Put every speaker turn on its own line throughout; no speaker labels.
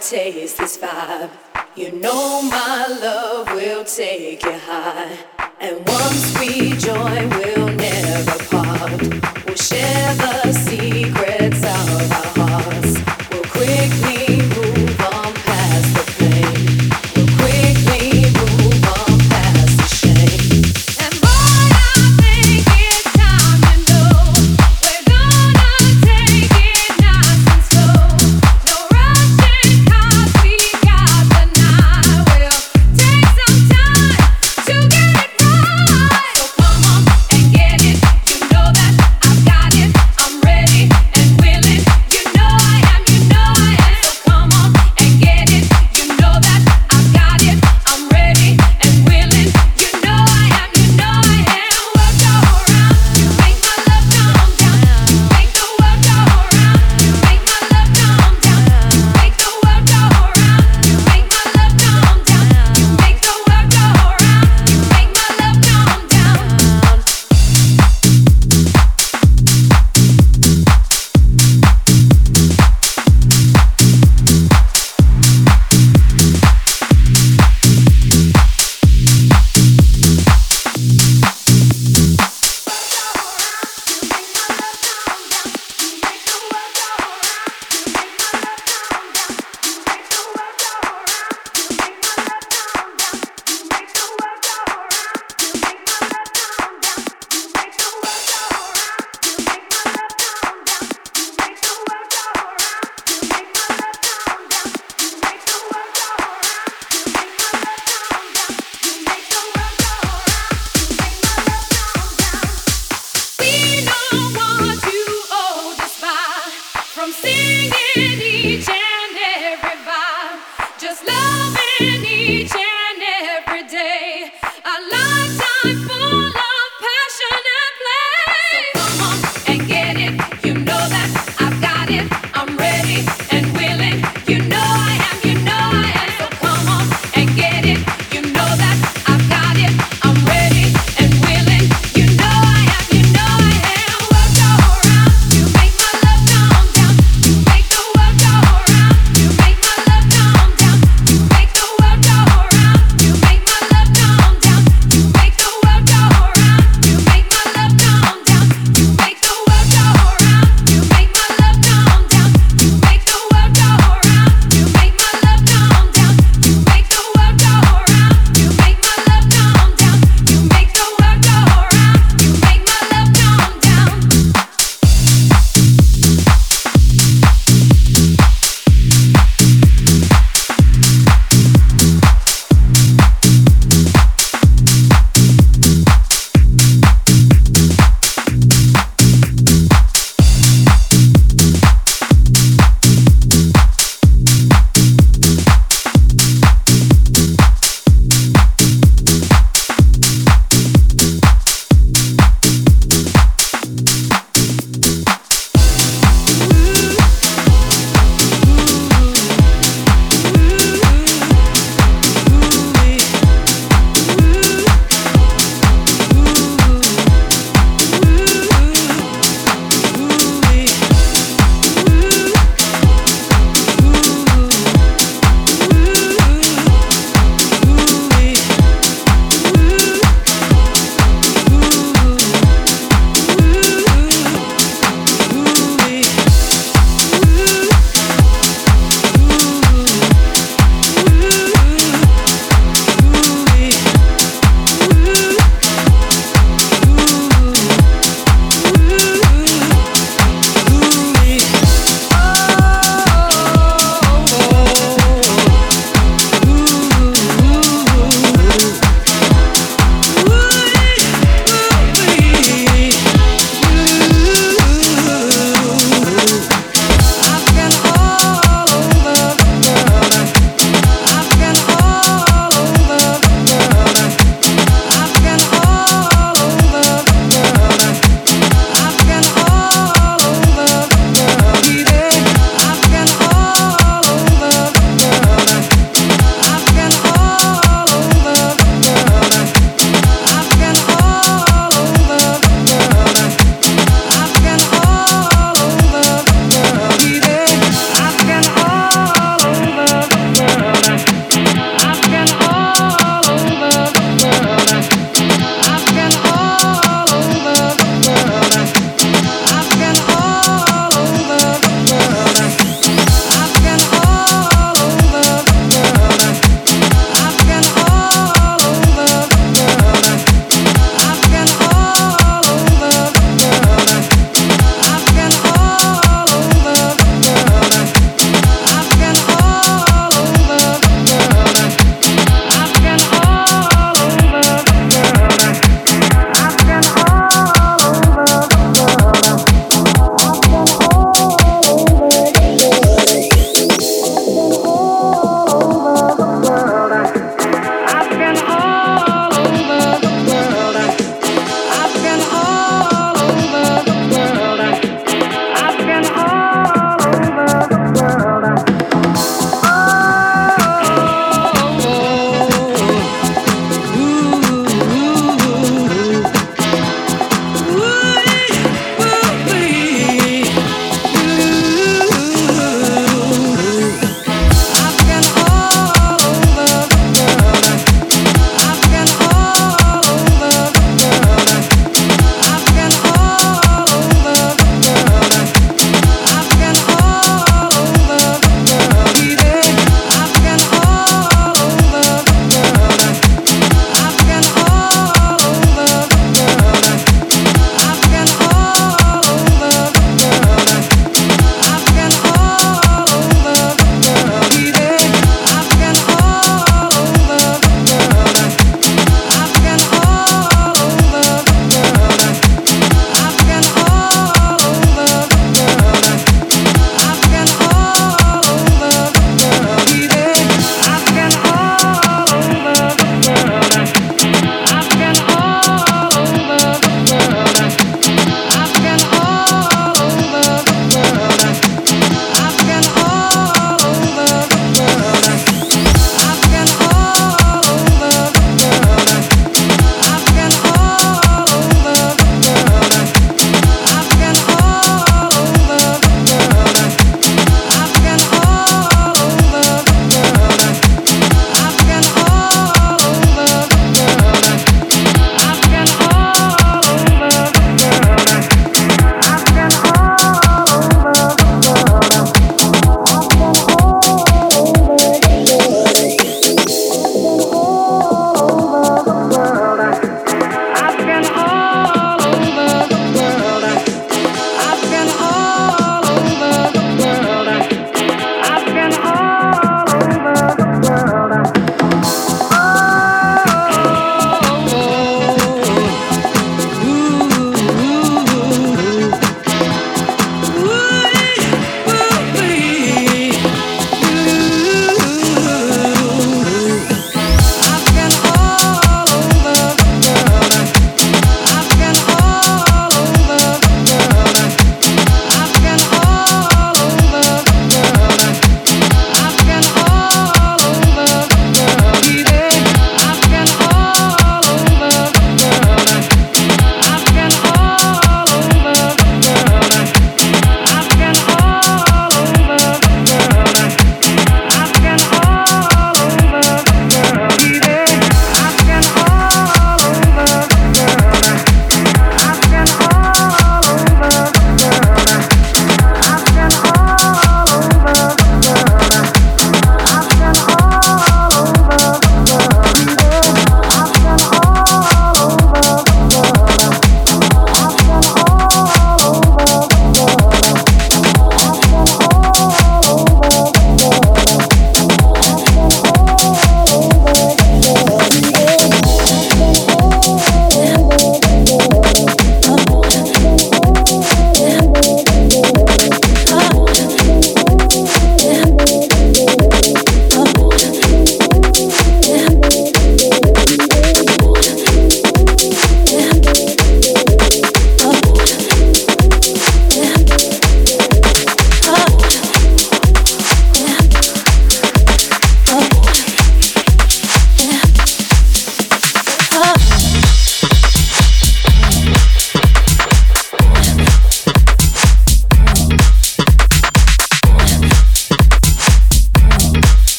taste this vibe. You know my love will take you high. And once we join, we'll never part. We'll share the
secret.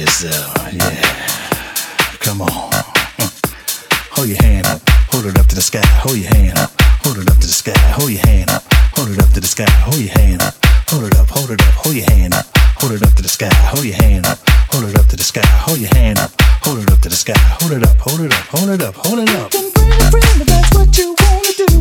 Yourself, yeah. Come on. Hold your hand up, hold it up to the sky, hold your hand up, hold it up to the sky, hold your hand up, hold it up to the sky, hold your hand up, hold it up, hold it up, hold your hand up, hold it up to the sky, hold your hand up, hold it up to the sky, hold your hand up, hold it up to the sky, hold it up, hold it up, hold it up, hold it up.
Bring a friend, if that's what you wanna do.